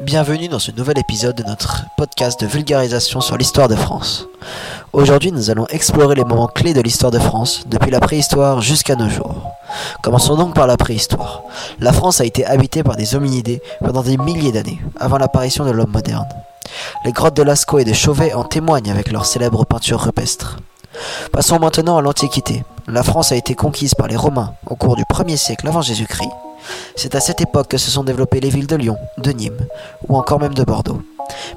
Bienvenue dans ce nouvel épisode de notre podcast de vulgarisation sur l'histoire de France. Aujourd'hui, nous allons explorer les moments clés de l'histoire de France, depuis la préhistoire jusqu'à nos jours. Commençons donc par la préhistoire. La France a été habitée par des hominidés pendant des milliers d'années, avant l'apparition de l'homme moderne. Les grottes de Lascaux et de Chauvet en témoignent avec leurs célèbres peintures rupestres. Passons maintenant à l'Antiquité. La France a été conquise par les Romains au cours du 1er siècle avant Jésus-Christ. C'est à cette époque que se sont développées les villes de Lyon, de Nîmes ou encore même de Bordeaux.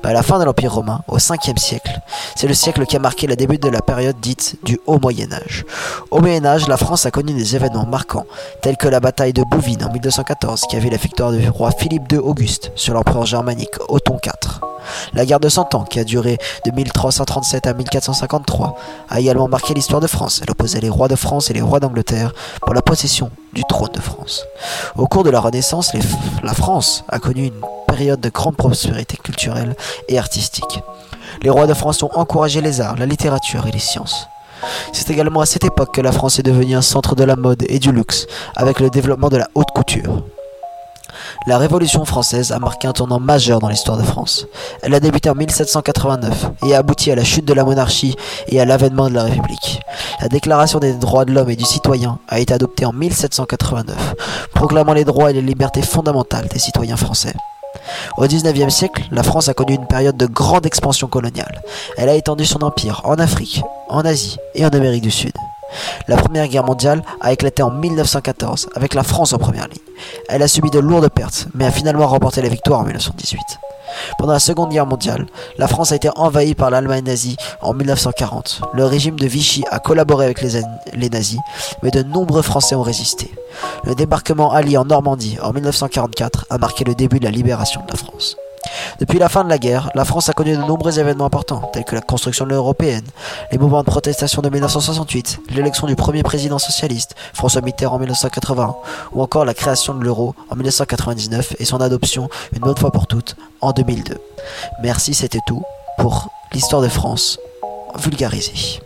À la fin de l'Empire romain, au 5e siècle, c'est le siècle qui a marqué le début de la période dite du Haut Moyen Âge. Au Moyen Âge, la France a connu des événements marquants, tels que la bataille de Bouvines en 1214, qui a vu la victoire du roi Philippe II Auguste sur l'empereur germanique Othon IV. La guerre de Cent Ans, qui a duré de 1337 à 1453, a également marqué l'histoire de France. Elle opposait les rois de France et les rois d'Angleterre pour la possession du trône de France. Au cours de la Renaissance, la France a connu une période de grande prospérité culturelle et artistique. Les rois de France ont encouragé les arts, la littérature et les sciences. C'est également à cette époque que la France est devenue un centre de la mode et du luxe, avec le développement de la haute couture. La Révolution française a marqué un tournant majeur dans l'histoire de France. Elle a débuté en 1789 et a abouti à la chute de la monarchie et à l'avènement de la République. La Déclaration des droits de l'homme et du citoyen a été adoptée en 1789, proclamant les droits et les libertés fondamentales des citoyens français. Au XIXe siècle, la France a connu une période de grande expansion coloniale. Elle a étendu son empire en Afrique, en Asie et en Amérique du Sud. La Première Guerre mondiale a éclaté en 1914, avec la France en première ligne. Elle a subi de lourdes pertes, mais a finalement remporté la victoire en 1918. Pendant la Seconde Guerre mondiale, la France a été envahie par l'Allemagne nazie en 1940. Le régime de Vichy a collaboré avec les, nazis, mais de nombreux Français ont résisté. Le débarquement allié en Normandie en 1944 a marqué le début de la libération de la France. Depuis la fin de la guerre, la France a connu de nombreux événements importants, tels que la construction de l'Union européenne, les mouvements de protestation de 1968, l'élection du premier président socialiste, François Mitterrand en 1980, ou encore la création de l'euro en 1999 et son adoption une bonne fois pour toutes en 2002. Merci, c'était tout pour l'histoire de France vulgarisée.